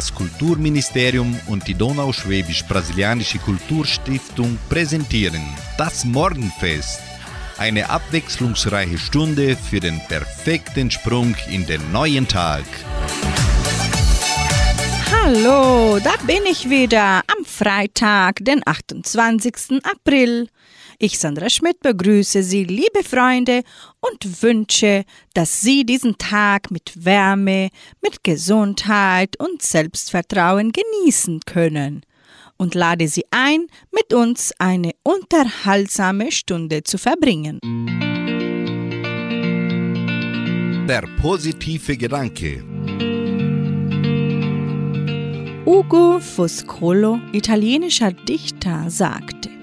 Das Kulturministerium und die Donauschwäbisch-Brasilianische Kulturstiftung präsentieren das Morgenfest. Eine abwechslungsreiche Stunde für den perfekten Sprung in den neuen Tag. Hallo, da bin ich wieder am Freitag, den 28. April. Ich, Sandra Schmidt, begrüße Sie, liebe Freunde, und wünsche, dass Sie diesen Tag mit Wärme, mit Gesundheit und Selbstvertrauen genießen können und lade Sie ein, mit uns eine unterhaltsame Stunde zu verbringen. Der positive Gedanke. Ugo Foscolo, italienischer Dichter, sagte,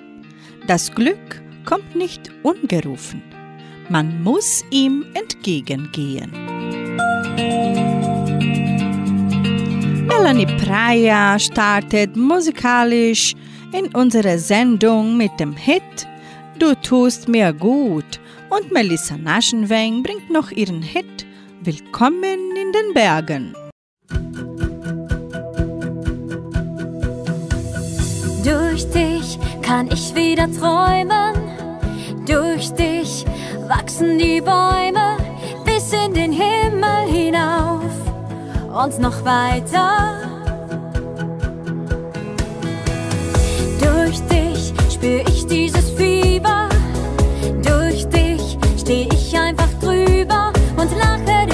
das Glück kommt nicht ungerufen. Man muss ihm entgegengehen. Melanie Praia startet musikalisch in unsere Sendung mit dem Hit Du tust mir gut und Melissa Naschenweng bringt noch ihren Hit Willkommen in den Bergen. Durch dich kann ich wieder träumen. Durch dich wachsen die Bäume bis in den Himmel hinauf und noch weiter. Durch dich spür ich dieses Fieber. Durch dich steh ich einfach drüber und lache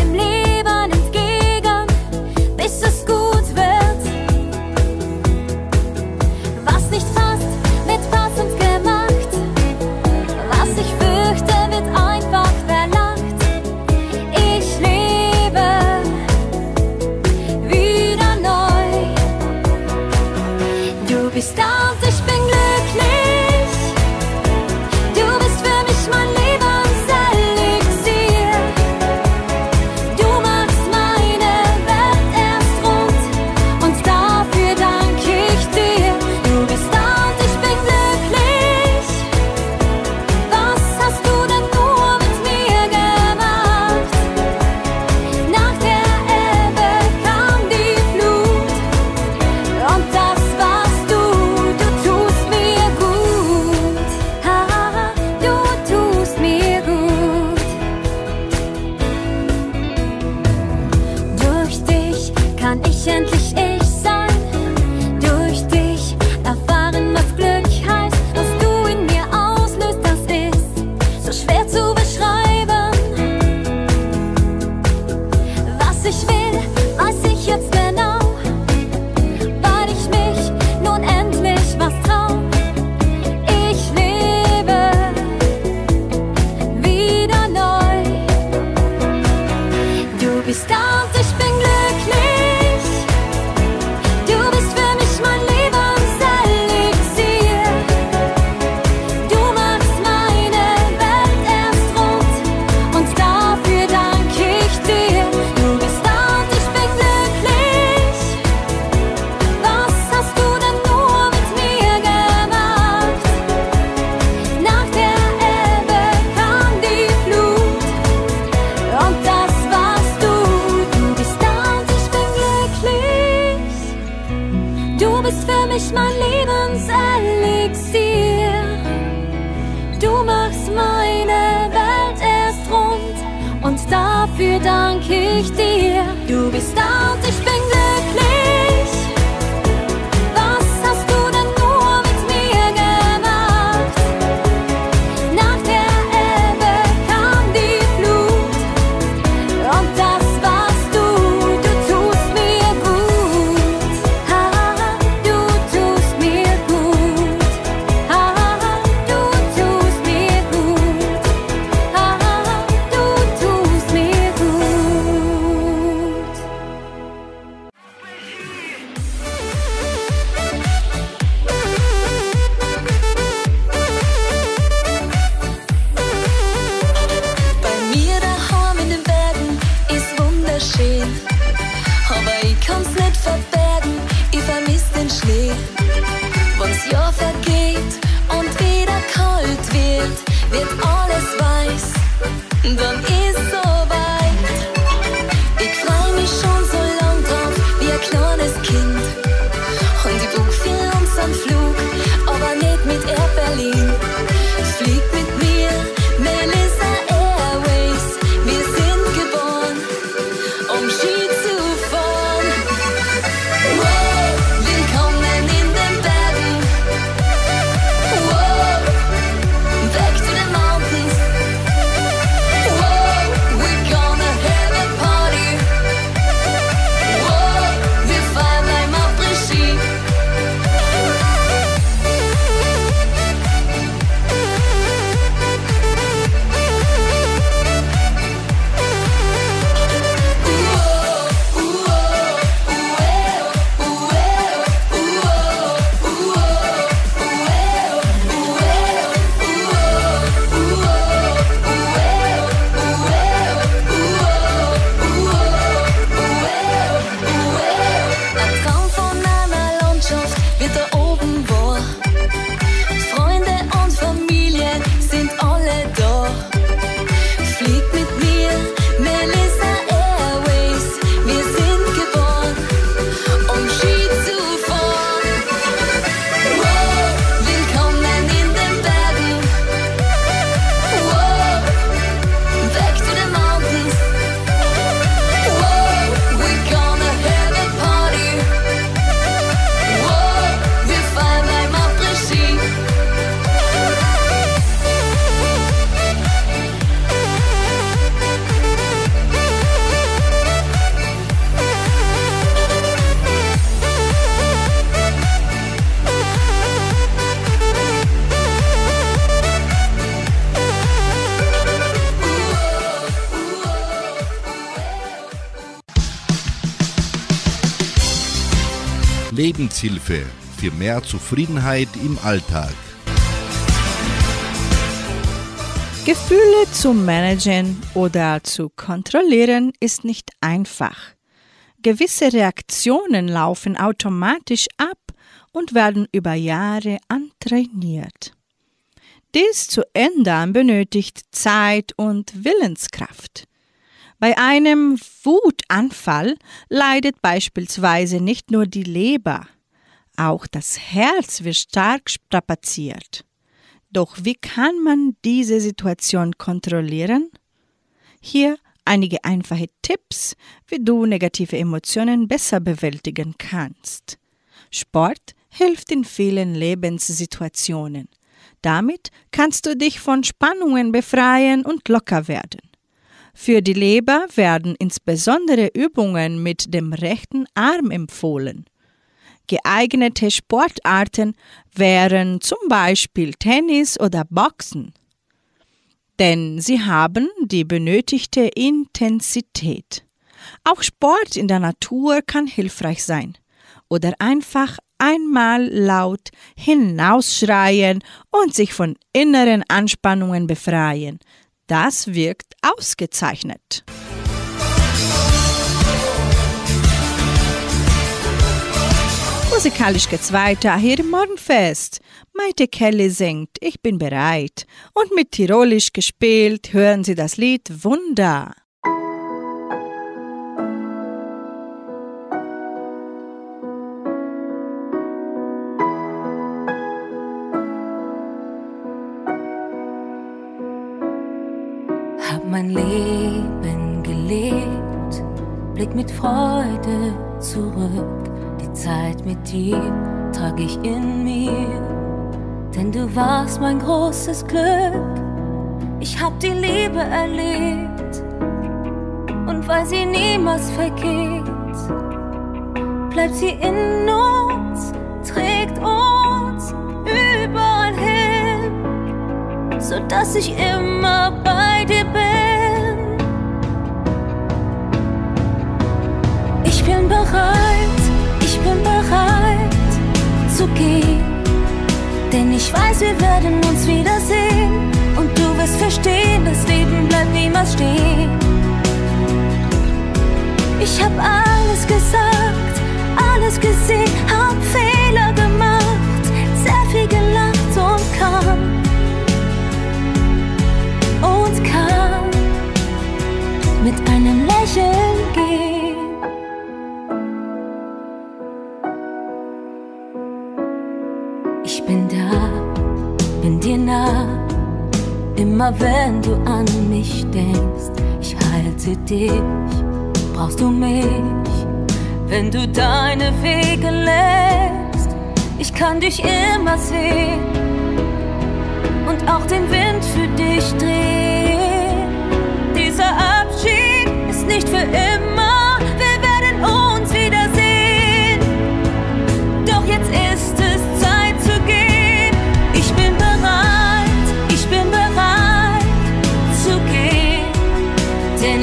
ich dir. Du bist da Lebenshilfe für mehr Zufriedenheit im Alltag. Gefühle zu managen oder zu kontrollieren ist nicht einfach. Gewisse Reaktionen laufen automatisch ab und werden über Jahre antrainiert. Dies zu ändern benötigt Zeit und Willenskraft. Bei einem Wutanfall leidet beispielsweise nicht nur die Leber, auch das Herz wird stark strapaziert. Doch wie kann man diese Situation kontrollieren? Hier einige einfache Tipps, wie du negative Emotionen besser bewältigen kannst. Sport hilft in vielen Lebenssituationen. Damit kannst du dich von Spannungen befreien und locker werden. Für die Leber werden insbesondere Übungen mit dem rechten Arm empfohlen. Geeignete Sportarten wären zum Beispiel Tennis oder Boxen, denn sie haben die benötigte Intensität. Auch Sport in der Natur kann hilfreich sein oder einfach einmal laut hinausschreien und sich von inneren Anspannungen befreien. Das wirkt ausgezeichnet. Musikalisch geht's weiter hier im Morgenfest. Maite Kelly singt Ich bin bereit. Und mit Tirolisch gespielt hören Sie das Lied Wunder. Mein Leben gelebt, blick mit Freude zurück Zeit mit dir trag ich in mir, denn du warst mein großes Glück. Ich hab die Liebe erlebt und weil sie niemals vergeht, bleibt sie in uns, trägt uns überall hin, sodass ich immer bei dir bin. Ich bin bereit bin bereit zu gehen. Denn ich weiß, wir werden uns wiedersehen. Und du wirst verstehen, das Leben bleibt niemals stehen. Ich hab alles gesagt, alles gesehen, hab Fehler gemacht, sehr viel gelacht und kann. Und kann mit einem Lächeln gehen. Immer wenn du an mich denkst, ich halte dich, brauchst du mich. Wenn du deine Wege lässt, ich kann dich immer sehen und auch den Wind für dich drehen. Dieser Abschied ist nicht für immer.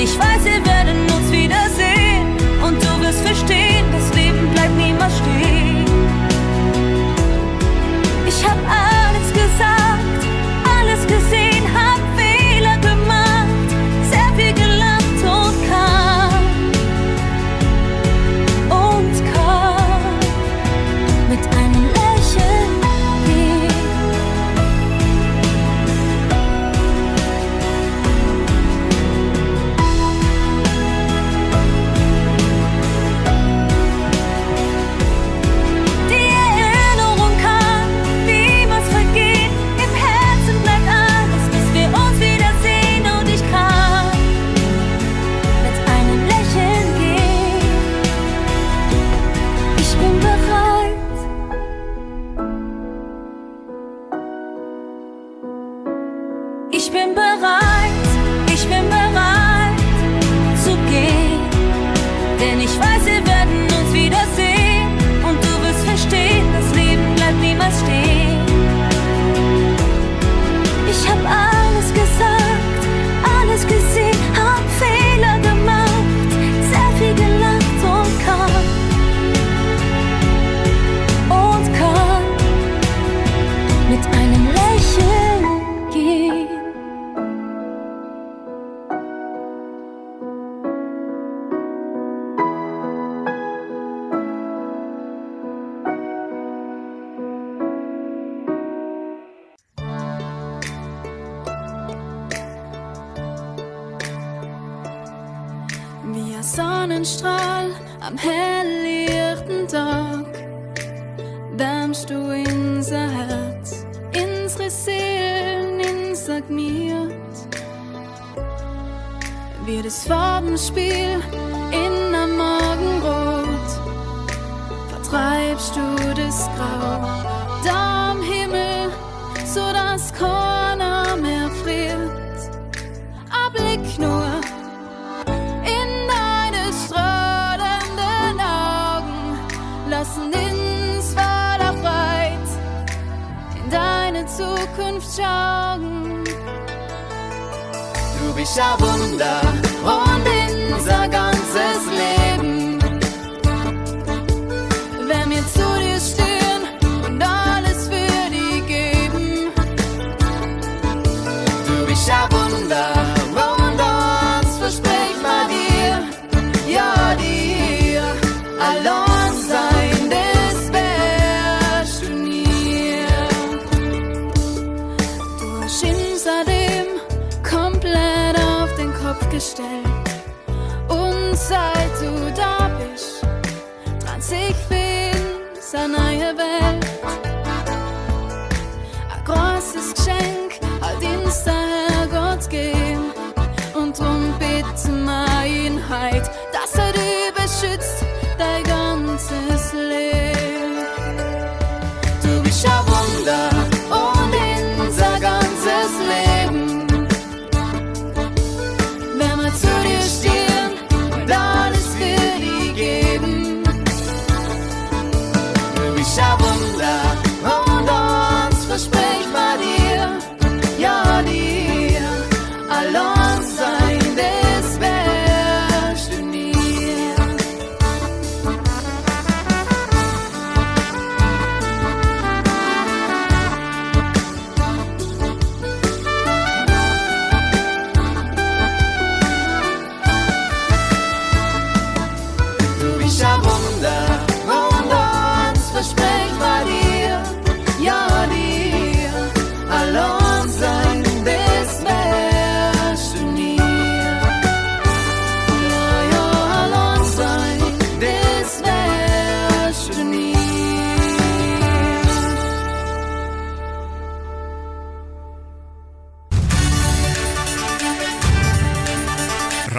Ich weiß, wir werden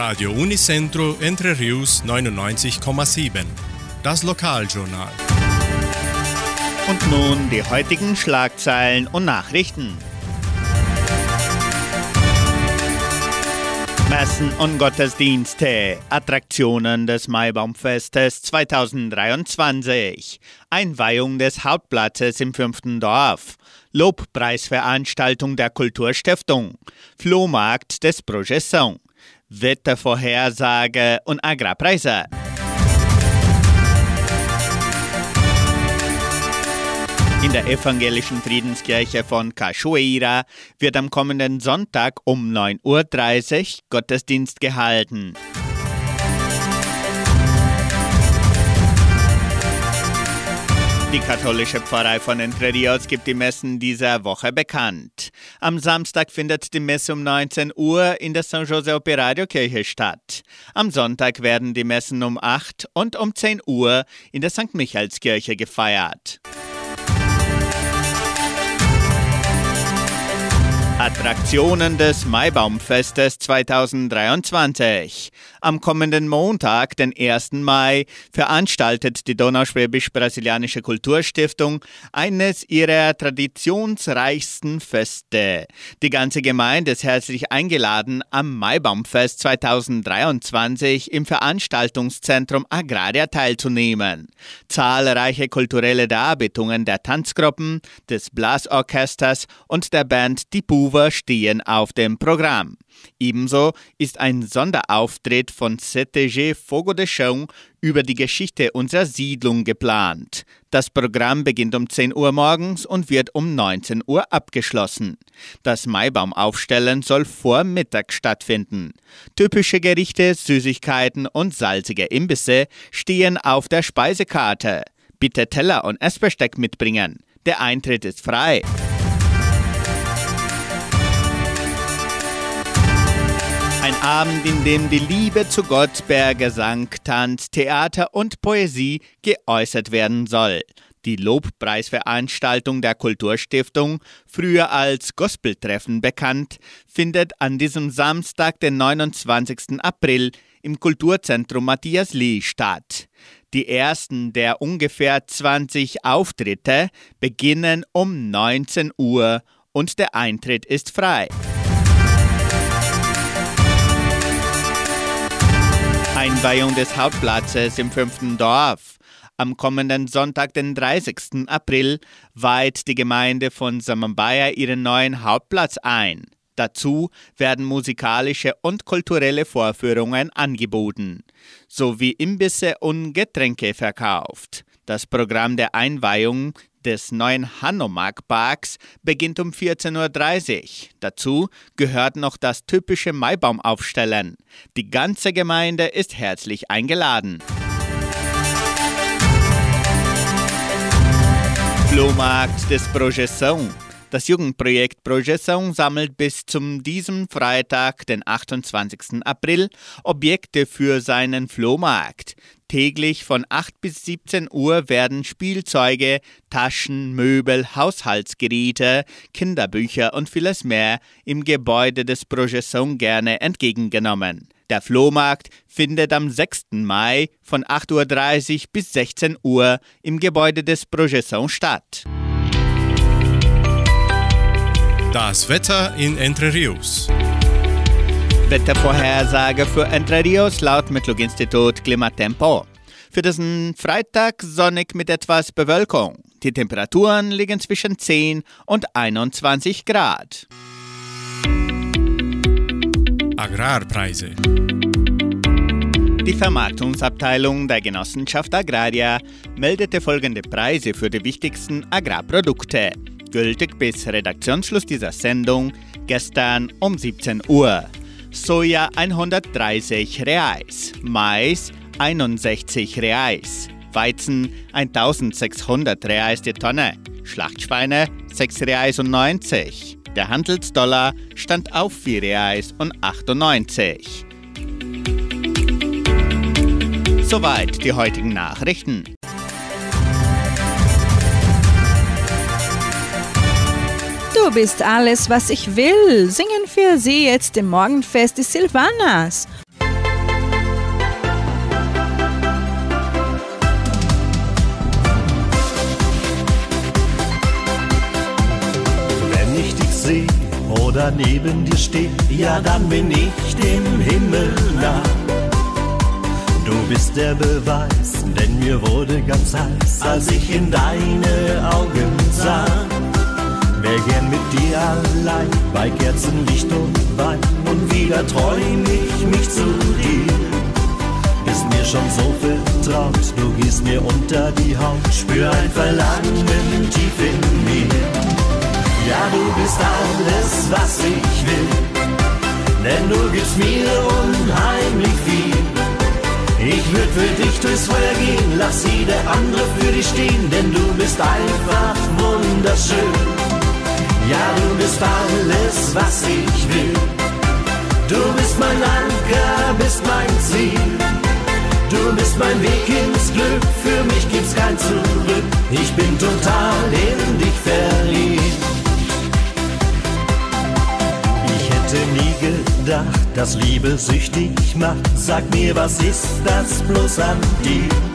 Radio Unicentro Entre Rius 99,7. Das Lokaljournal. Und nun die heutigen Schlagzeilen und Nachrichten. Messen und Gottesdienste, Attraktionen des Maibaumfestes 2023, Einweihung des Hauptplatzes im fünften Dorf, Lobpreisveranstaltung der Kulturstiftung, Flohmarkt des Projeção, Wettervorhersage und Agrarpreise. In der evangelischen Friedenskirche von Cachoeira wird am kommenden Sonntag um 9.30 Uhr Gottesdienst gehalten. Die katholische Pfarrei von Entre Rios gibt die Messen dieser Woche bekannt. Am Samstag findet die Messe um 19 Uhr in der San Jose Operario Kirche statt. Am Sonntag werden die Messen um 8 und um 10 Uhr in der St. Michaelskirche gefeiert. Attraktionen des Maibaumfestes 2023. Am kommenden Montag, den 1. Mai, veranstaltet die Donauschwäbisch-Brasilianische Kulturstiftung eines ihrer traditionsreichsten Feste. Die ganze Gemeinde ist herzlich eingeladen, am Maibaumfest 2023 im Veranstaltungszentrum Agraria teilzunehmen. Zahlreiche kulturelle Darbietungen der Tanzgruppen, des Blasorchesters und der Band Die Buwe stehen auf dem Programm. Ebenso ist ein Sonderauftritt von CTG Fogo de Chão über die Geschichte unserer Siedlung geplant. Das Programm beginnt um 10 Uhr morgens und wird um 19 Uhr abgeschlossen. Das Maibaumaufstellen soll vor Mittag stattfinden. Typische Gerichte, Süßigkeiten und salzige Imbisse stehen auf der Speisekarte. Bitte Teller und Essbesteck mitbringen. Der Eintritt ist frei. Abend, in dem die Liebe zu Gott per Gesang, Tanz, Theater und Poesie geäußert werden soll. Die Lobpreisveranstaltung der Kulturstiftung, früher als Gospeltreffen bekannt, findet an diesem Samstag, den 29. April, im Kulturzentrum Matthias Lee statt. Die ersten der ungefähr 20 Auftritte beginnen um 19 Uhr und der Eintritt ist frei. Einweihung des Hauptplatzes im fünften Dorf. Am kommenden Sonntag, den 30. April, weiht die Gemeinde von Samambaya ihren neuen Hauptplatz ein. Dazu werden musikalische und kulturelle Vorführungen angeboten, sowie Imbisse und Getränke verkauft. Das Programm der Einweihung des neuen Hanomag Parks beginnt um 14.30 Uhr. Dazu gehört noch das typische Maibaumaufstellen. Die ganze Gemeinde ist herzlich eingeladen. Flohmarkt des Projeção das Jugendprojekt Projeção sammelt bis zum diesem Freitag, den 28. April, Objekte für seinen Flohmarkt. Täglich von 8 bis 17 Uhr werden Spielzeuge, Taschen, Möbel, Haushaltsgeräte, Kinderbücher und vieles mehr im Gebäude des Projeção gerne entgegengenommen. Der Flohmarkt findet am 6. Mai von 8.30 Uhr bis 16 Uhr im Gebäude des Projeção statt. Das Wetter in Entre Rios. Wettervorhersage für Entre Rios laut Metlog-Institut Klimatempo. Für diesen Freitag sonnig mit etwas Bewölkung. Die Temperaturen liegen zwischen 10 und 21 Grad. Agrarpreise. Die Vermarktungsabteilung der Genossenschaft Agraria meldete folgende Preise für die wichtigsten Agrarprodukte gültig bis Redaktionsschluss dieser Sendung gestern um 17 Uhr. Soja 130 Reais, Mais 61 Reais, Weizen 1600 Reais die Tonne, Schlachtschweine 6 Reais und 90. Der Handelsdollar stand auf 4 Reais und 98. Soweit die heutigen Nachrichten. Du bist alles, was ich will. Singen für sie jetzt im Morgenfest die Silvanas. Wenn ich dich sehe oder neben dir stehe, ja dann bin ich dem Himmel nah. Du bist der Beweis, denn mir wurde ganz heiß, als ich in deine Augen sah. Wär gern mit dir allein, bei Kerzenlicht und Wein. Und wieder träum ich mich zu dir. Bist mir schon so vertraut, du gehst mir unter die Haut. Spür ein Verlangen tief in mir. Ja, du bist alles, was ich will. Denn du gibst mir unheimlich viel. Ich würd für dich durchs Feuer gehen, lass jeder andere für dich stehen, denn du bist einfach wunderschön. Ja, du bist alles, was ich will. Du bist mein Anker, bist mein Ziel. Du bist mein Weg ins Glück, für mich gibt's kein Zurück. Ich bin total in dich verliebt. Ich hätte nie gedacht, dass Liebe süchtig macht. Sag mir, was ist das bloß an dir?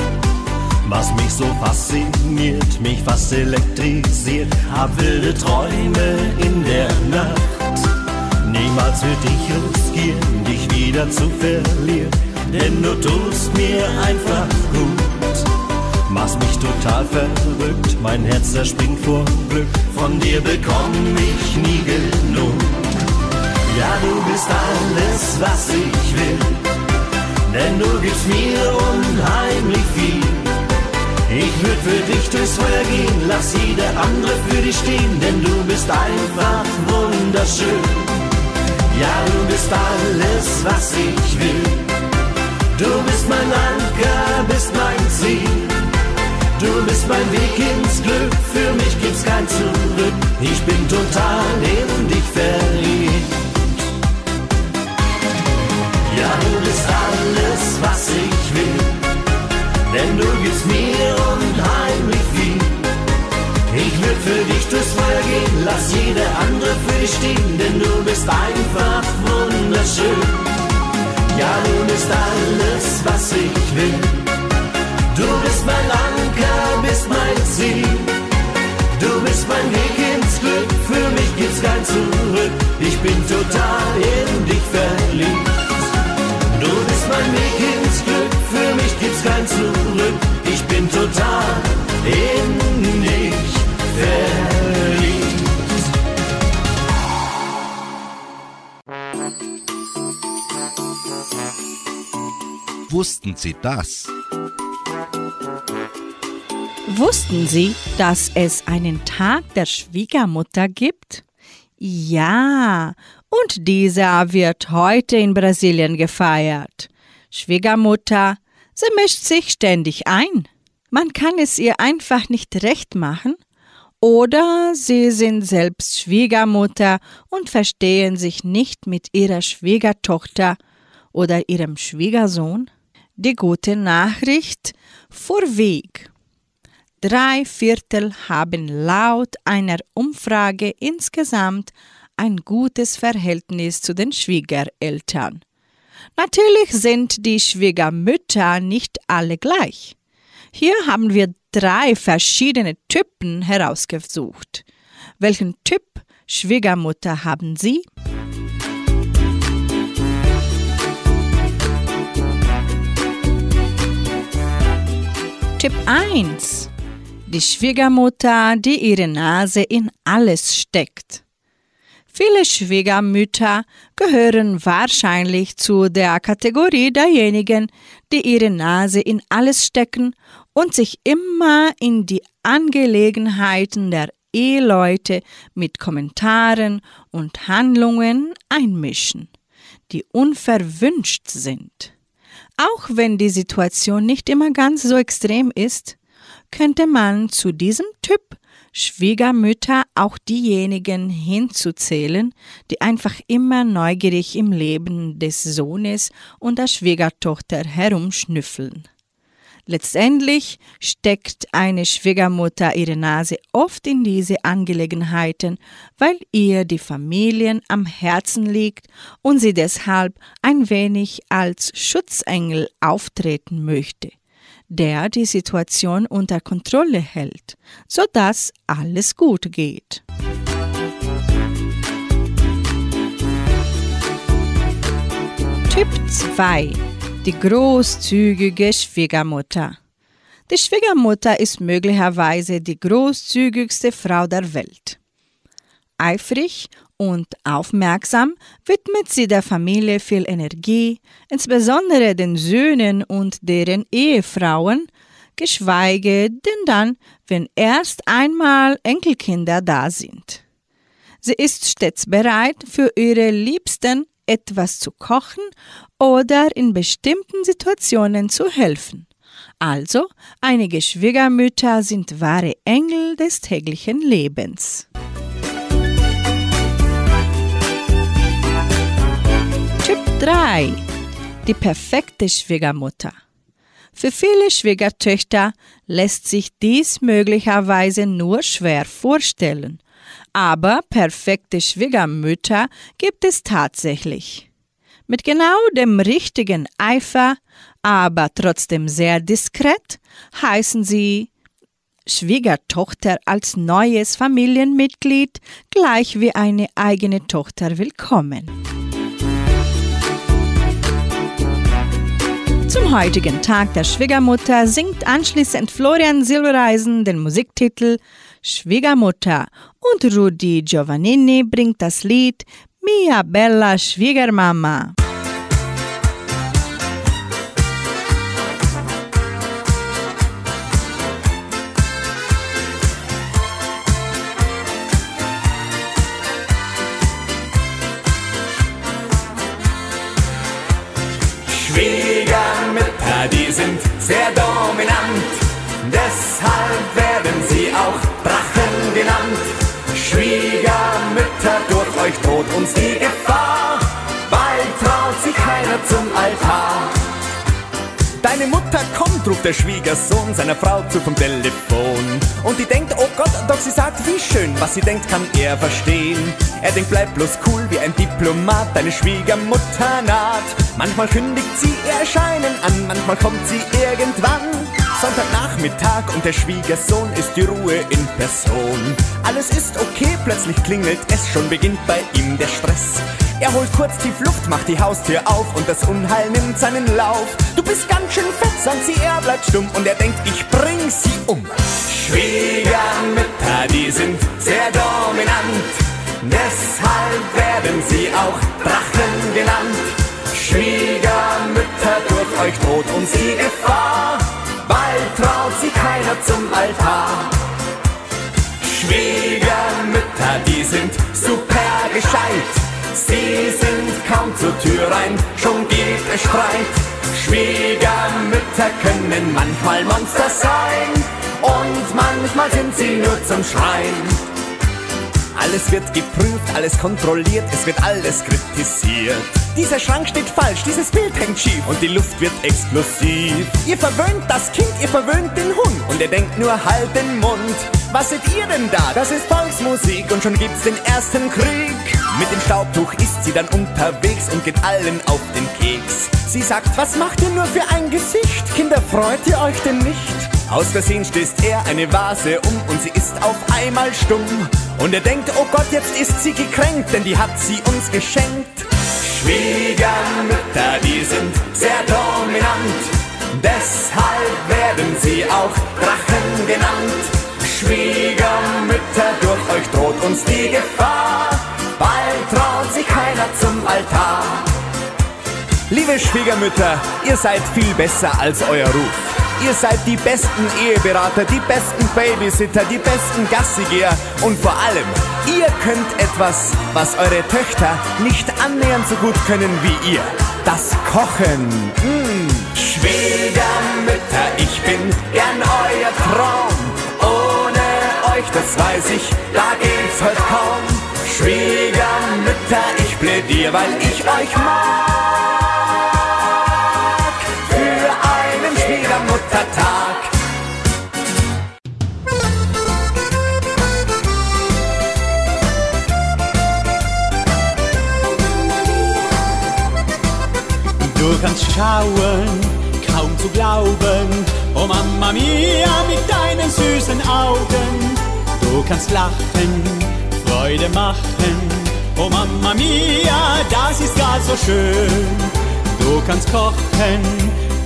Was mich so fasziniert, mich fast elektrisiert, hab wilde Träume in der Nacht. Niemals würd ich riskieren, dich wieder zu verlieren, denn du tust mir einfach gut. Machst mich total verrückt, mein Herz zerspringt vor Glück, von dir bekomm ich nie genug. Ja, du bist alles, was ich will, denn du gibst mir unheimlich viel. Ich würd für dich durchs Feuer gehen, lass jeder andere für dich stehen, denn du bist einfach wunderschön. Ja, du bist alles, was ich will. Du bist mein Anker, bist mein Ziel. Du bist mein Weg ins Glück, für mich gibt's kein Zurück. Ich bin total in dich verliebt. Ja, du bist alles, was ich will. Denn du gibst mir unheimlich viel. Ich will für dich durchs Feuer gehen, lass jede andere für dich stehen, denn du bist einfach wunderschön. Wussten Sie das? Wussten Sie, dass es einen Tag der Schwiegermutter gibt? Ja, und dieser wird heute in Brasilien gefeiert. Schwiegermutter, sie mischt sich ständig ein. Man kann es ihr einfach nicht recht machen. Oder sie sind selbst Schwiegermutter und verstehen sich nicht mit ihrer Schwiegertochter oder ihrem Schwiegersohn. Die gute Nachricht vorweg. Drei Viertel haben laut einer Umfrage insgesamt ein gutes Verhältnis zu den Schwiegereltern. Natürlich sind die Schwiegermütter nicht alle gleich. Hier haben wir drei verschiedene Typen herausgesucht. Welchen Typ Schwiegermutter haben Sie? Tipp 1. Die Schwiegermutter, die ihre Nase in alles steckt. Viele Schwiegermütter gehören wahrscheinlich zu der Kategorie derjenigen, die ihre Nase in alles stecken und sich immer in die Angelegenheiten der Eheleute mit Kommentaren und Handlungen einmischen, die unverwünscht sind. Auch wenn die Situation nicht immer ganz so extrem ist, könnte man zu diesem Typ Schwiegermütter auch diejenigen hinzuzählen, die einfach immer neugierig im Leben des Sohnes und der Schwiegertochter herumschnüffeln. Letztendlich steckt eine Schwiegermutter ihre Nase oft in diese Angelegenheiten, weil ihr die Familien am Herzen liegt und sie deshalb ein wenig als Schutzengel auftreten möchte, der die Situation unter Kontrolle hält, sodass alles gut geht. Typ 2 die großzügige Schwiegermutter. Die Schwiegermutter ist möglicherweise die großzügigste Frau der Welt. Eifrig und aufmerksam widmet sie der Familie viel Energie, insbesondere den Söhnen und deren Ehefrauen, geschweige denn dann, wenn erst einmal Enkelkinder da sind. Sie ist stets bereit, für ihre Liebsten etwas zu kochen oder in bestimmten Situationen zu helfen. Also, einige Schwiegermütter sind wahre Engel des täglichen Lebens. Typ 3. Die perfekte Schwiegermutter. Für viele Schwiegertöchter lässt sich dies möglicherweise nur schwer vorstellen, aber perfekte Schwiegermütter gibt es tatsächlich. Mit genau dem richtigen Eifer, aber trotzdem sehr diskret, heißen sie Schwiegertochter als neues Familienmitglied gleich wie eine eigene Tochter willkommen. Zum heutigen Tag der Schwiegermutter singt anschließend Florian Silbereisen den Musiktitel Schwiegermutter und Rudi Giovannini bringt das Lied Mia Bella Schwiegermama. Schwiegermütter, die sind sehr dominant, deshalb werden Schwiegermütter, durch euch droht uns die Gefahr, bald traut sich keiner zum Altar. Deine Mutter kommt, ruft der Schwiegersohn seiner Frau zu vom Telefon. Und die denkt, oh Gott, doch sie sagt, wie schön, was sie denkt, kann er verstehen. Er denkt, bleib bloß cool wie ein Diplomat, deine Schwiegermutter naht. Manchmal kündigt sie ihr Erscheinen an, manchmal kommt sie irgendwann. Sonntagnachmittag und der Schwiegersohn ist die Ruhe in Person. Alles ist okay, plötzlich klingelt es, schon beginnt bei ihm der Stress. Er holt kurz tief Luft, macht die Haustür auf und das Unheil nimmt seinen Lauf. Du bist ganz schön fett, sagt sie, er bleibt stumm und er denkt, ich bring sie um. Schwiegermütter, die sind sehr dominant, deshalb werden sie auch Drachen genannt. Schwiegermütter, durch euch droht uns die Gefahr, bald traut sie keiner zum Altar. Schwiegermütter, die sind super gescheit. Sie sind kaum zur Tür rein, schon geht es Streit. Schwiegermütter können manchmal Monster sein und manchmal sind sie nur zum Schreien. Alles wird geprüft, alles kontrolliert, es wird alles kritisiert. Dieser Schrank steht falsch, dieses Bild hängt schief und die Luft wird explosiv. Ihr verwöhnt das Kind, ihr verwöhnt den Hund und er denkt nur halt den Mund. Was seht ihr denn da? Das ist Volksmusik und schon gibt's den ersten Krieg. Mit dem Staubtuch ist sie dann unterwegs und geht allen auf den Keks. Sie sagt, was macht ihr nur für ein Gesicht? Kinder, freut ihr euch denn nicht? Aus Versehen stößt er eine Vase um und sie ist auf einmal stumm. Und er denkt, oh Gott, jetzt ist sie gekränkt, denn die hat sie uns geschenkt. Schwiegermütter, die sind sehr dominant, deshalb werden sie auch Drachen genannt. Schwiegermütter, durch euch droht uns die Gefahr, bald traut sich keiner zum Altar. Liebe Schwiegermütter, ihr seid viel besser als euer Ruf. Ihr seid die besten Eheberater, die besten Babysitter, die besten Gassigeher und vor allem, ihr könnt etwas, was eure Töchter nicht annähernd so gut können wie ihr. Das Kochen. Mmh. Schwiegermütter, ich bin gern euer Traum. Ohne euch, das weiß ich, da geht's heute kaum. Schwiegermütter, ich plädier, weil ich euch mag. Muttertag. Du kannst schauen, kaum zu glauben, oh Mama mia, mit deinen süßen Augen. Du kannst lachen, Freude machen, oh Mama mia, das ist gar so schön. Du kannst kochen,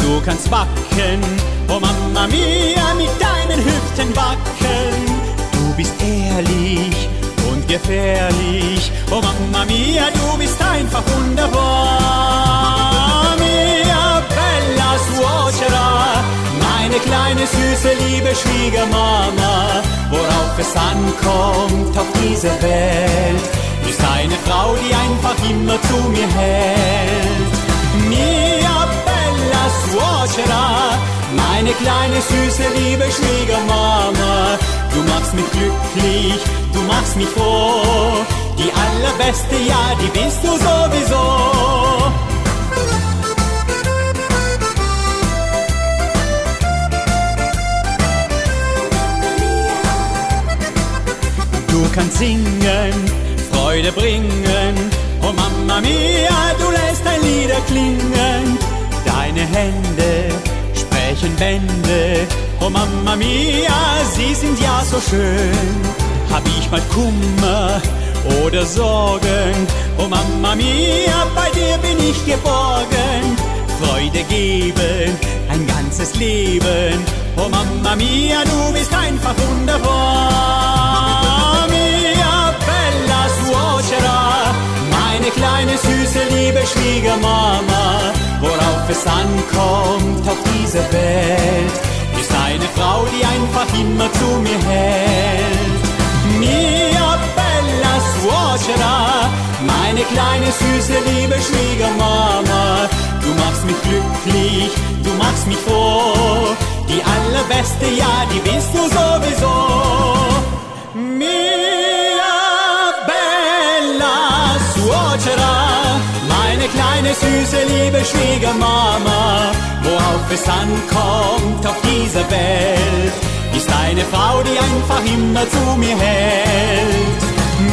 Du kannst backen, oh Mama mia, mit deinen Hüften wackeln. Du bist ehrlich und gefährlich, oh Mama mia, du bist einfach wunderbar. Mia bella suocera, meine kleine süße liebe Schwiegermama, worauf es ankommt auf dieser Welt, ist eine Frau, die einfach immer zu mir hält. Suocera, meine kleine süße liebe Schwiegermama. Du machst mich glücklich, du machst mich froh. Die allerbeste, ja, die bist du sowieso. Du kannst singen, Freude bringen. Oh Mama mia, du lässt dein Lieder klingen Deine Hände sprechen Bände, oh Mama mia, sie sind ja so schön. Hab ich mal Kummer oder Sorgen, oh Mama mia, bei dir bin ich geborgen. Freude geben, ein ganzes Leben, oh Mama mia, du bist einfach wunderbar. Mia bella suocera, meine kleine süße liebe Schwiegermama worauf es ankommt auf dieser Welt, ist eine Frau, die einfach immer zu mir hält. Mia bella suocera, meine kleine süße liebe Schwiegermama, du machst mich glücklich, du machst mich froh, die allerbeste, ja, die bist du sowieso. Mia meine süße liebe liebe Schwiegermama, worauf es ankommt auf dieser Welt, ist eine Frau, die einfach immer zu mir hält.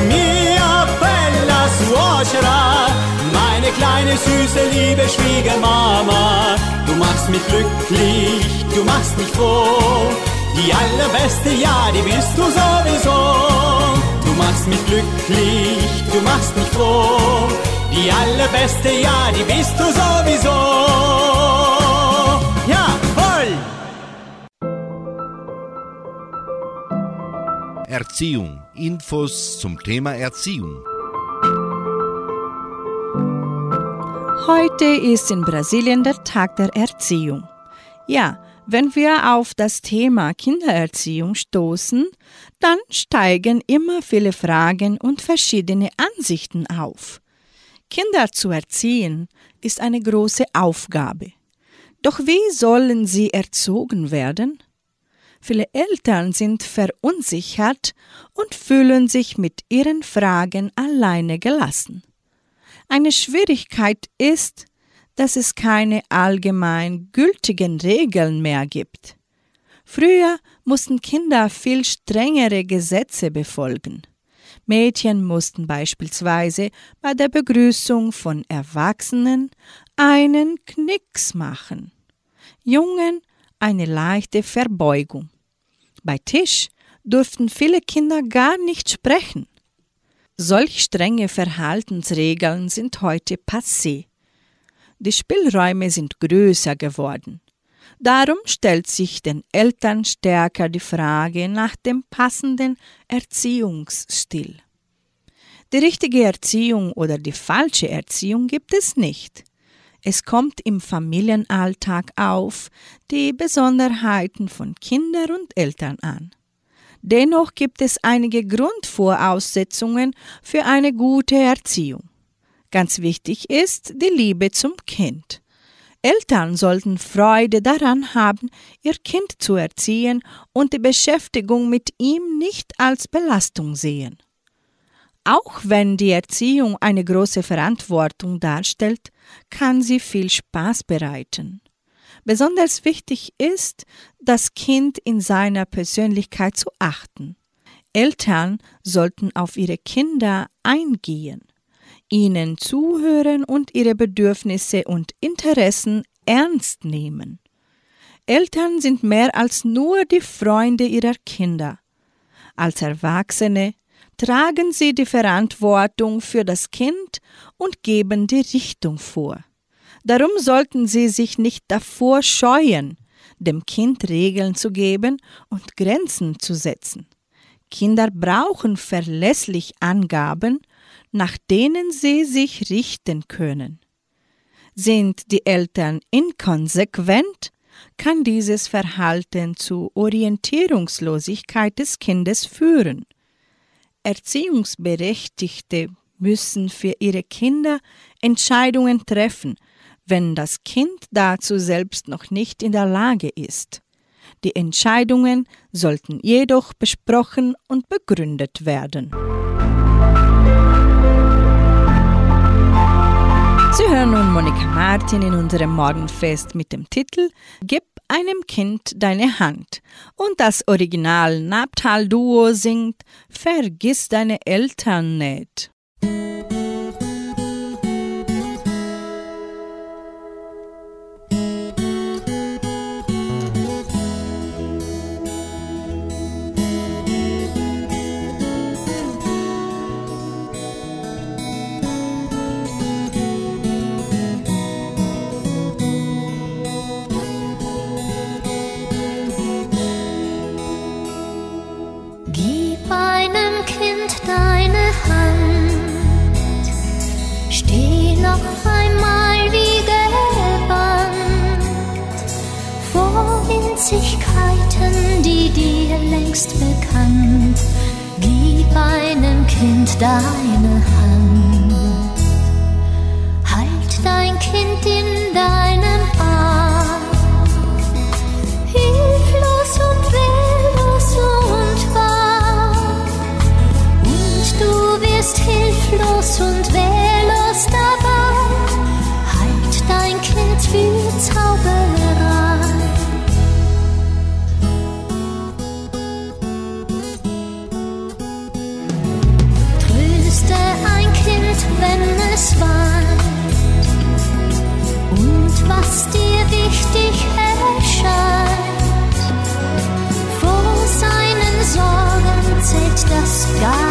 Mia bella suocera, meine kleine süße liebe Schwiegermama, du machst mich glücklich, du machst mich froh. Die allerbeste, ja, die bist du sowieso. Du machst mich glücklich, du machst mich froh. Die allerbeste, ja, die bist du sowieso. Ja, voll! Erziehung. Infos zum Thema Erziehung. Heute ist in Brasilien der Tag der Erziehung. Ja, wenn wir auf das Thema Kindererziehung stoßen, dann steigen immer viele Fragen und verschiedene Ansichten auf. Kinder zu erziehen ist eine große Aufgabe. Doch wie sollen sie erzogen werden? Viele Eltern sind verunsichert und fühlen sich mit ihren Fragen alleine gelassen. Eine Schwierigkeit ist, dass es keine allgemein gültigen Regeln mehr gibt. Früher mussten Kinder viel strengere Gesetze befolgen. Mädchen mussten beispielsweise bei der Begrüßung von Erwachsenen einen Knicks machen, Jungen eine leichte Verbeugung. Bei Tisch durften viele Kinder gar nicht sprechen. Solch strenge Verhaltensregeln sind heute passé. Die Spielräume sind größer geworden. Darum stellt sich den Eltern stärker die Frage nach dem passenden Erziehungsstil. Die richtige Erziehung oder die falsche Erziehung gibt es nicht. Es kommt im Familienalltag auf die Besonderheiten von Kindern und Eltern an. Dennoch gibt es einige Grundvoraussetzungen für eine gute Erziehung. Ganz wichtig ist die Liebe zum Kind. Eltern sollten Freude daran haben, ihr Kind zu erziehen und die Beschäftigung mit ihm nicht als Belastung sehen. Auch wenn die Erziehung eine große Verantwortung darstellt, kann sie viel Spaß bereiten. Besonders wichtig ist, das Kind in seiner Persönlichkeit zu achten. Eltern sollten auf ihre Kinder eingehen, ihnen zuhören und ihre Bedürfnisse und Interessen ernst nehmen. Eltern sind mehr als nur die Freunde ihrer Kinder. Als Erwachsene tragen sie die Verantwortung für das Kind und geben die Richtung vor. Darum sollten sie sich nicht davor scheuen, dem Kind Regeln zu geben und Grenzen zu setzen. Kinder brauchen verlässlich Angaben, nach denen sie sich richten können. Sind die Eltern inkonsequent, kann dieses Verhalten zu Orientierungslosigkeit des Kindes führen. Erziehungsberechtigte müssen für ihre Kinder Entscheidungen treffen, wenn das Kind dazu selbst noch nicht in der Lage ist. Die Entscheidungen sollten jedoch besprochen und begründet werden. Sie hören nun Monika Martin in unserem Morgenfest mit dem Titel Gib einem Kind deine Hand. Und das Original Naptal-Duo singt Vergiss deine Eltern nicht. Vor Winzigkeiten, die dir längst bekannt. Gib einem Kind deine Hand, halt dein Kind in deinem weit und was dir wichtig erscheint. Vor seinen Sorgen zählt das gar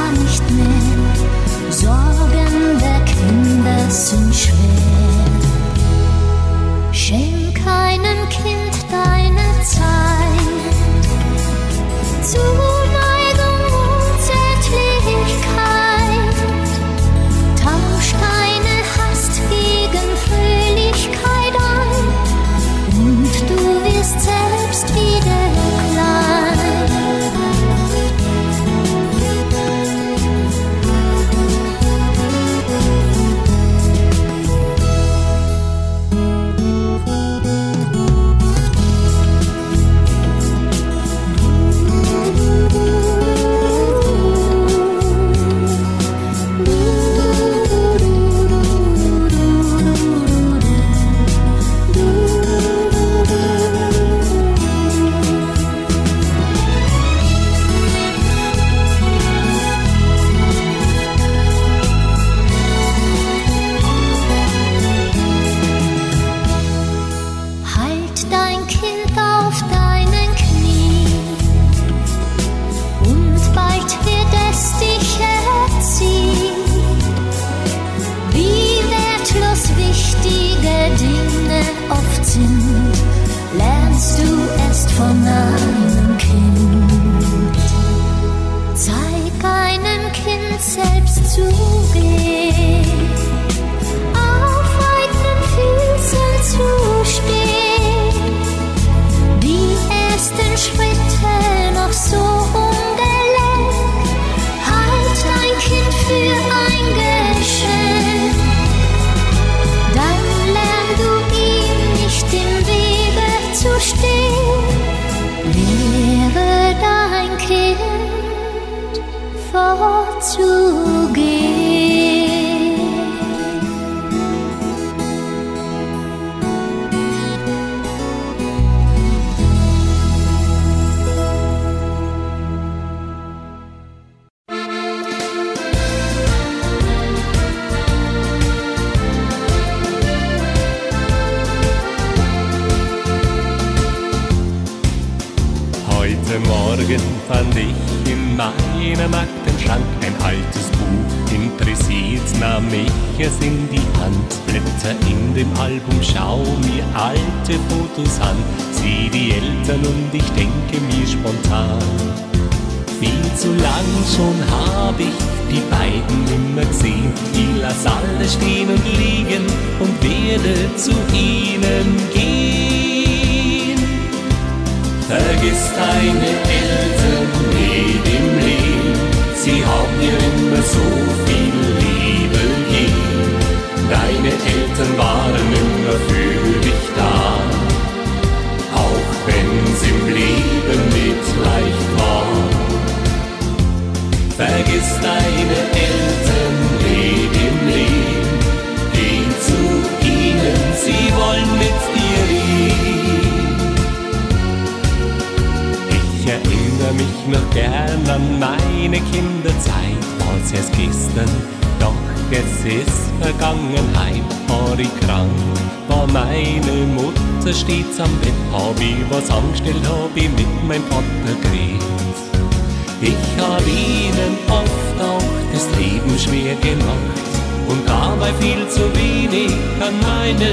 gemacht und dabei viel zu wenig an meine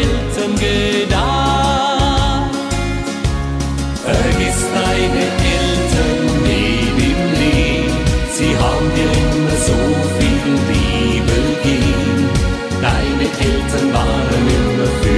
Eltern gedacht. Vergiss deine Eltern nie im Leben, sie haben dir immer so viel Liebe gegeben. Deine Eltern waren immer für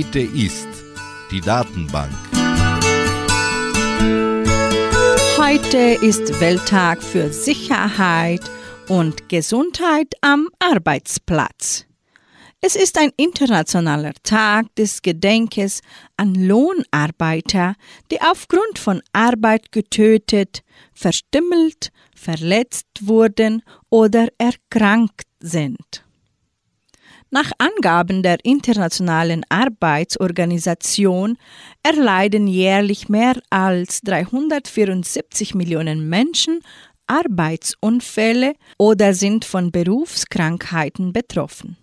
heute ist die Datenbank. Heute ist Welttag für Sicherheit und Gesundheit am Arbeitsplatz. Es ist ein internationaler Tag des Gedenkes an Lohnarbeiter, die aufgrund von Arbeit getötet, verstümmelt, verletzt wurden oder erkrankt sind. Nach Angaben der Internationalen Arbeitsorganisation erleiden jährlich mehr als 374 Millionen Menschen Arbeitsunfälle oder sind von Berufskrankheiten betroffen.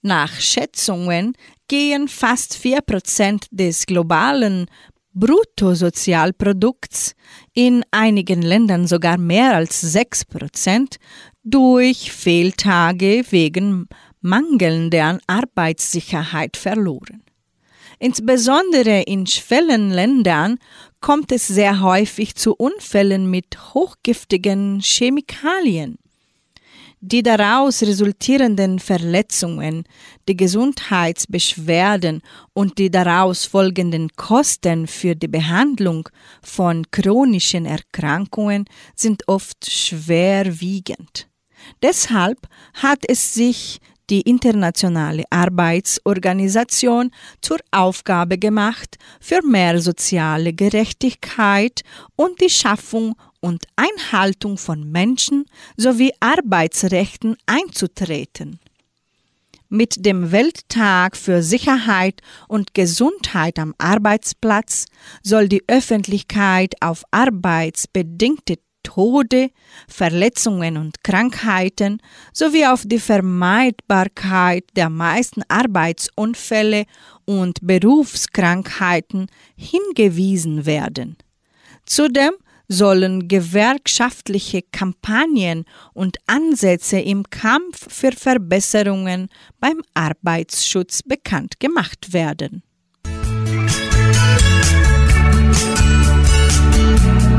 Nach Schätzungen gehen fast 4% des globalen Bruttosozialprodukts, in einigen Ländern sogar mehr als 6%, durch Fehltage wegen mangelnder Arbeitssicherheit verloren. Insbesondere in Schwellenländern kommt es sehr häufig zu Unfällen mit hochgiftigen Chemikalien. Die daraus resultierenden Verletzungen, die Gesundheitsbeschwerden und die daraus folgenden Kosten für die Behandlung von chronischen Erkrankungen sind oft schwerwiegend. Deshalb hat es sich die Internationale Arbeitsorganisation zur Aufgabe gemacht, für mehr soziale Gerechtigkeit und die Schaffung und Einhaltung von Menschen sowie Arbeitsrechten einzutreten. Mit dem Welttag für Sicherheit und Gesundheit am Arbeitsplatz soll die Öffentlichkeit auf arbeitsbedingte Tode, Verletzungen und Krankheiten sowie auf die Vermeidbarkeit der meisten Arbeitsunfälle und Berufskrankheiten hingewiesen werden. Zudem sollen gewerkschaftliche Kampagnen und Ansätze im Kampf für Verbesserungen beim Arbeitsschutz bekannt gemacht werden. Musik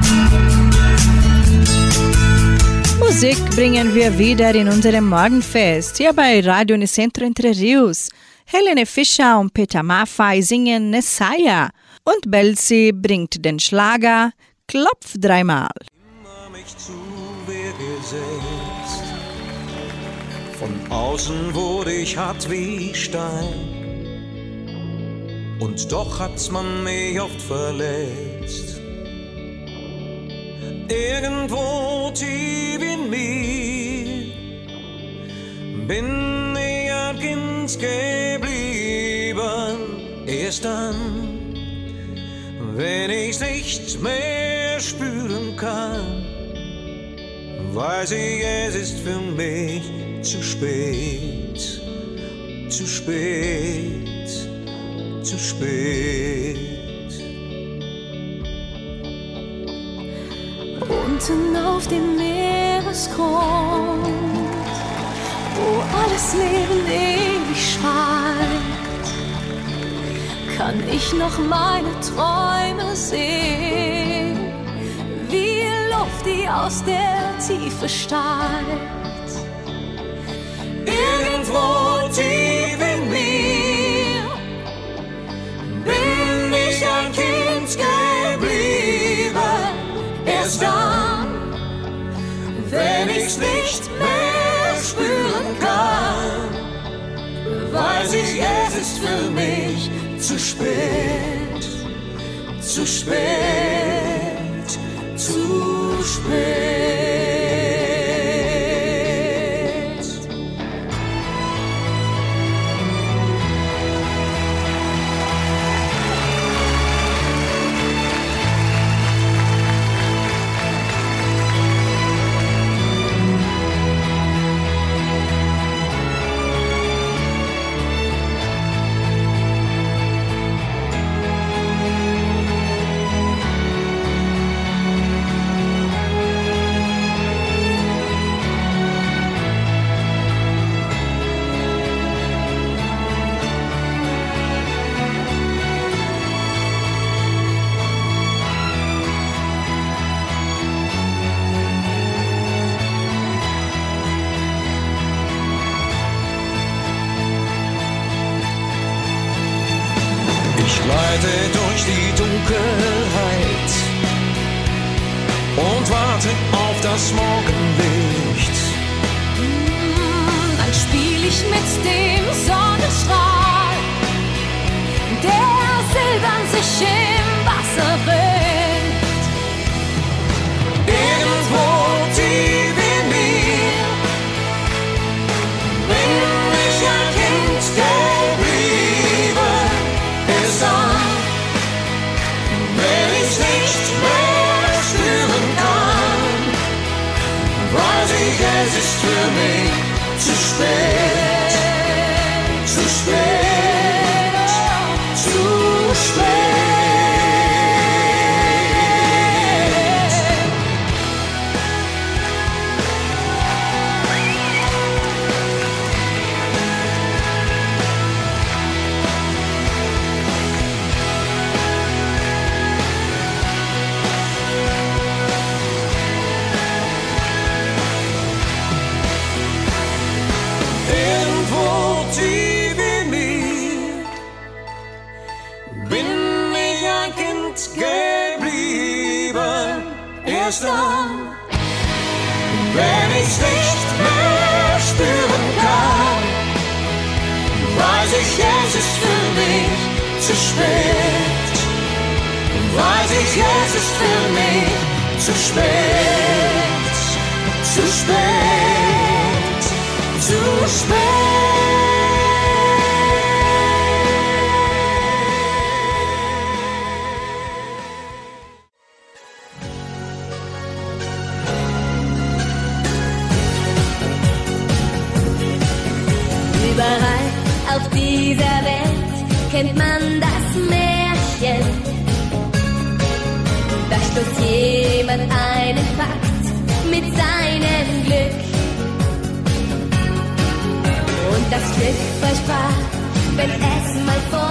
bringen wir wieder in unserem Morgenfest hier bei Radio Unicentro Entre Rios. Helene Fischer und Peter Maffay singen Nessaya und Belzi bringt den Schlager Klopf dreimal. Immer mich zu Wehr gesetzt. Von außen wurde ich hart wie Stein. Und doch hat's man mich oft verletzt. Irgendwo tief in mir bin ich ein Kind geblieben. Erst dann, wenn ich's nicht mehr spüren kann, weiß ich, es ist für mich zu spät, zu spät, zu spät. Unten auf dem Meeresgrund, wo alles Leben ewig schweigt, kann ich noch meine Träume sehen, wie Luft, die aus der Tiefe steigt. Irgendwo tief spät, zu spät, zu spät. Gleite durch die Dunkelheit und warte auf das Morgenlicht. Mm, dann spiel ich mit dem Sonnenstrahl, der silbern sich im Wasser will. to stay. jetzt ist für mich zu spät, zu spät, zu spät. Glück war Spaß, wenn es mal vor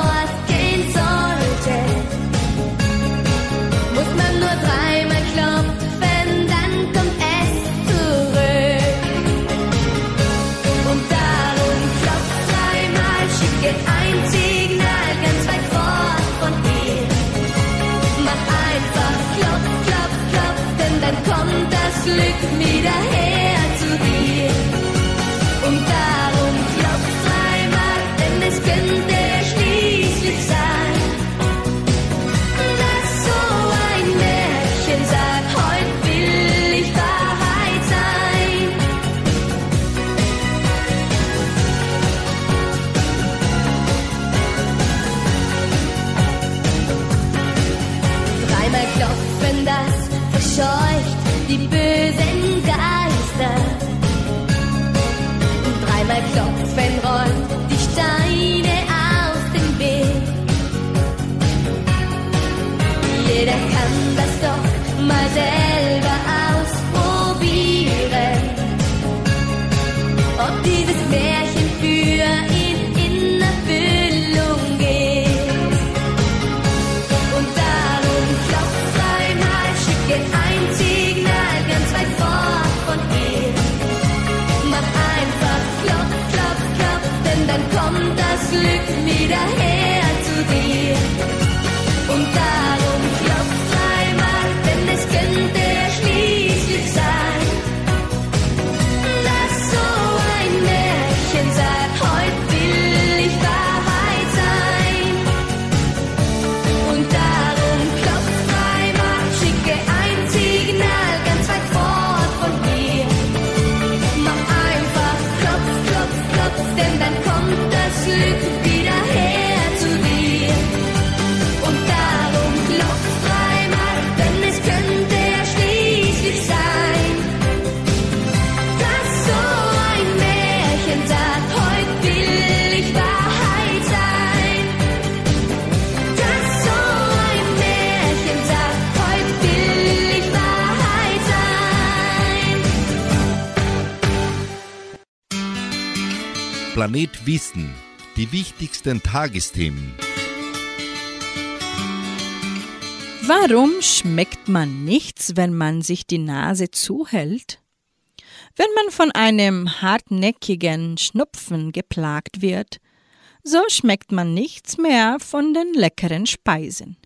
look me daher zu dir. Planet Wissen. Die wichtigsten Tagesthemen. Warum schmeckt man nichts, wenn man sich die Nase zuhält? Wenn man von einem hartnäckigen Schnupfen geplagt wird, so schmeckt man nichts mehr von den leckeren Speisen.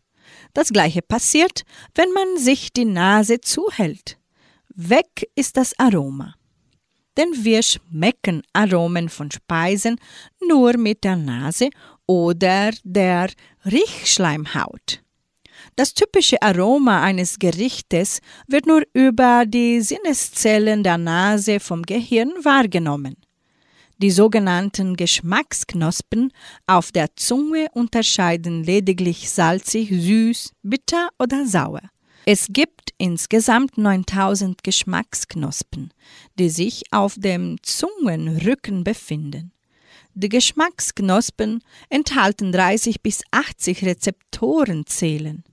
Das gleiche passiert, wenn man sich die Nase zuhält. Weg ist das Aroma denn wir schmecken Aromen von Speisen nur mit der Nase oder der Riechschleimhaut. Das typische Aroma eines Gerichtes wird nur über die Sinneszellen der Nase vom Gehirn wahrgenommen. Die sogenannten Geschmacksknospen auf der Zunge unterscheiden lediglich salzig, süß, bitter oder sauer. Es gibt insgesamt 9000 Geschmacksknospen, die sich auf dem Zungenrücken befinden. Die Geschmacksknospen enthalten 30 bis 80 Rezeptorenzellen.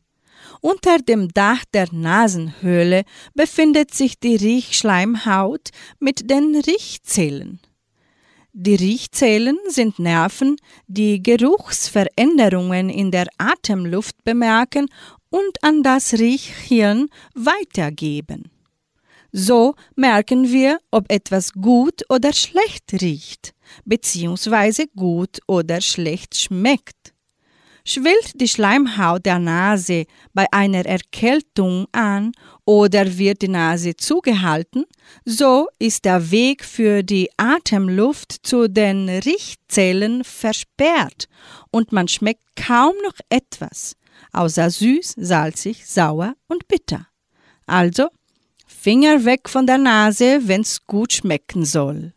Unter dem Dach der Nasenhöhle befindet sich die Riechschleimhaut mit den Riechzellen. Die Riechzellen sind Nerven, die Geruchsveränderungen in der Atemluft bemerken und an das Riechhirn weitergeben. So merken wir, ob etwas gut oder schlecht riecht, beziehungsweise gut oder schlecht schmeckt. Schwillt die Schleimhaut der Nase bei einer Erkältung an oder wird die Nase zugehalten, so ist der Weg für die Atemluft zu den Riechzellen versperrt und man schmeckt kaum noch etwas, außer süß, salzig, sauer und bitter. Also Finger weg von der Nase, wenn's gut schmecken soll.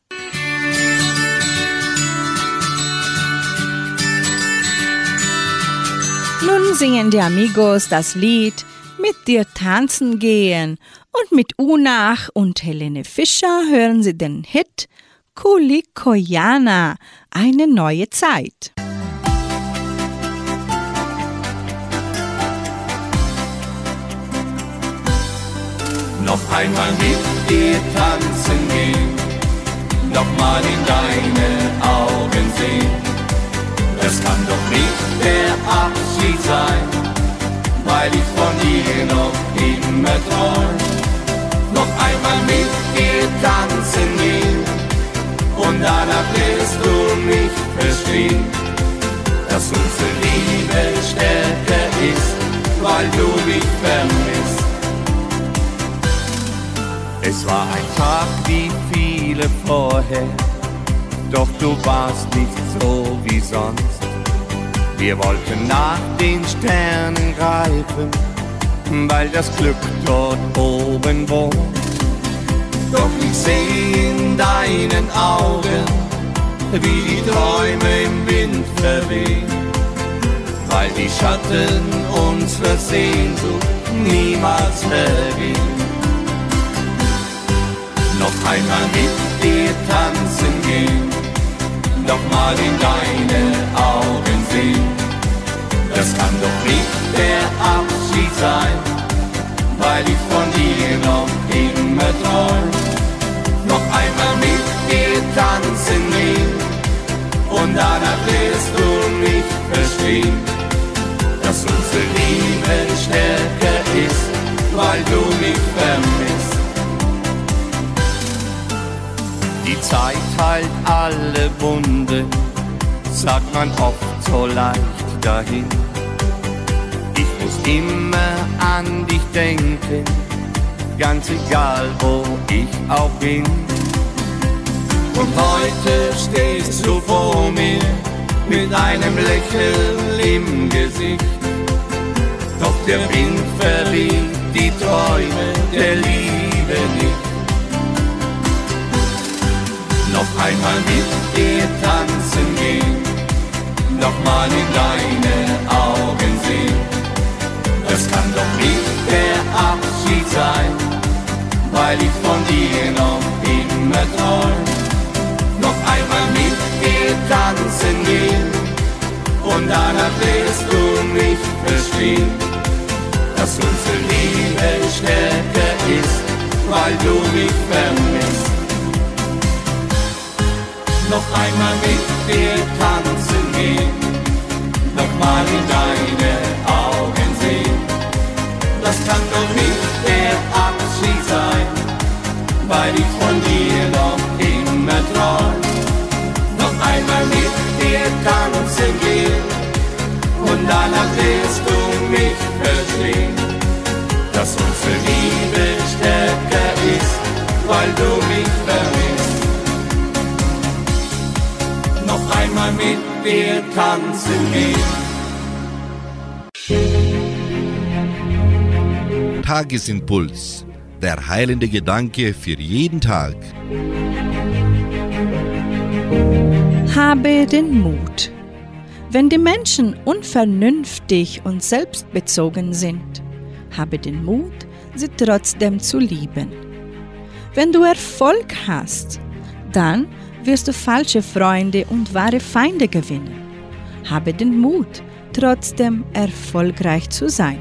Nun singen die Amigos das Lied Mit dir tanzen gehen und mit Unach und Helene Fischer hören sie den Hit Kulikoyana, eine neue Zeit. Noch einmal mit dir tanzen gehen, nochmal in deine Augen sehen. Das kann doch nicht der Abschied sein, weil ich von dir noch immer träum. Noch einmal mit dir tanzen gehen und danach wirst du viele vorher, doch du warst nicht so wie sonst. Wir wollten nach den Sternen greifen, weil das Glück dort oben wohnt. Doch ich seh in deinen Augen, wie die Träume im Wind verwehen, weil die Schatten unserer Sehnsucht niemals vergehen noch einmal mit dir tanzen gehen, nochmal in deine Augen sehen. Das kann doch nicht der Abschied sein, weil ich von dir noch immer träum. Noch einmal mit dir tanzen gehen und danach wirst du mich verstehen, dass unsere Liebe stärker ist, weil du mich vermisst. Die Zeit heilt alle Wunde, sagt man oft so leicht dahin. Ich muss immer an dich denken, ganz egal wo ich auch bin. Und heute stehst du vor mir mit einem Lächeln im Gesicht. Doch der Wind verliert die Träume der Liebe nicht noch einmal mit dir tanzen gehen, nochmal in deine Augen sehen. Das kann doch nicht der Abschied sein, weil ich von dir noch immer träum. Noch einmal mit dir tanzen gehen und danach wirst du mich verstehen, dass unsere Liebe stärker ist, weil du mich vermisst noch einmal mit dir tanzen gehen, nochmal in deine Augen sehen. Das kann doch nicht der Abschied sein, weil ich von dir noch immer träum. Noch einmal mit dir tanzen gehen und danach wirst du mich verstehen, dass unsere Liebe stärker ist, weil du mich vermisst. Wir tanzen gehen. Tagesimpuls. Der heilende Gedanke für jeden Tag. Habe den Mut. Wenn die Menschen unvernünftig und selbstbezogen sind, habe den Mut, sie trotzdem zu lieben. Wenn du Erfolg hast, dann wirst du falsche Freunde und wahre Feinde gewinnen. Habe den Mut, trotzdem erfolgreich zu sein.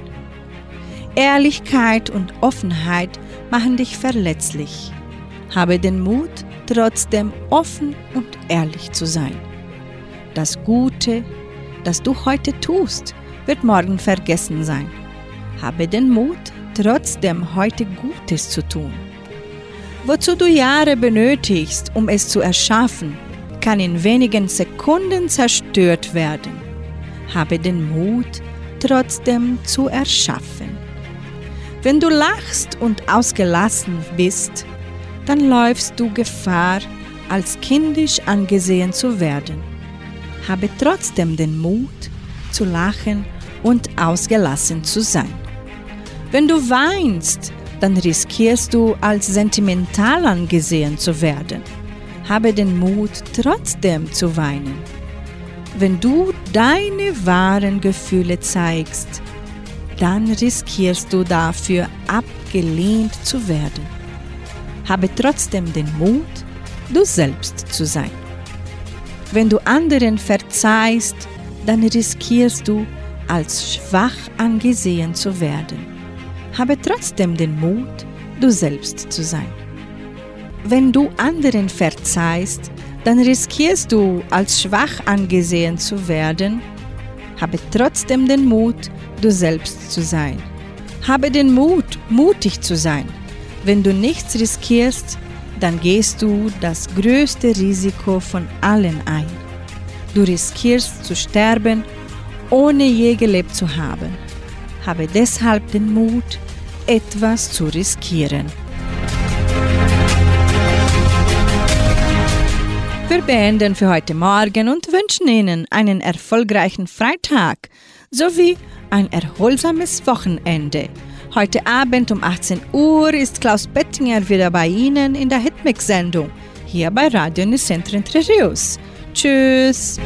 Ehrlichkeit und Offenheit machen dich verletzlich. Habe den Mut, trotzdem offen und ehrlich zu sein. Das Gute, das du heute tust, wird morgen vergessen sein. Habe den Mut, trotzdem heute Gutes zu tun. Wozu du Jahre benötigst, um es zu erschaffen, kann in wenigen Sekunden zerstört werden. Habe den Mut, trotzdem zu erschaffen. Wenn du lachst und ausgelassen bist, dann läufst du Gefahr, als kindisch angesehen zu werden. Habe trotzdem den Mut, zu lachen und ausgelassen zu sein. Wenn du weinst, dann riskierst du, als sentimental angesehen zu werden. Habe den Mut, trotzdem zu weinen. Wenn du deine wahren Gefühle zeigst, dann riskierst du dafür abgelehnt zu werden. Habe trotzdem den Mut, du selbst zu sein. Wenn du anderen verzeihst, dann riskierst du, als schwach angesehen zu werden. Habe trotzdem den Mut, du selbst zu sein. Wenn du anderen verzeihst, dann riskierst du, als schwach angesehen zu werden. Habe trotzdem den Mut, du selbst zu sein. Habe den Mut, mutig zu sein. Wenn du nichts riskierst, dann gehst du das größte Risiko von allen ein. Du riskierst zu sterben, ohne je gelebt zu haben. Habe deshalb den Mut, etwas zu riskieren. Wir beenden für heute Morgen und wünschen Ihnen einen erfolgreichen Freitag sowie ein erholsames Wochenende. Heute Abend um 18 Uhr ist Klaus Bettinger wieder bei Ihnen in der Hitmix-Sendung hier bei Radio Nicentro Entre. Tschüss!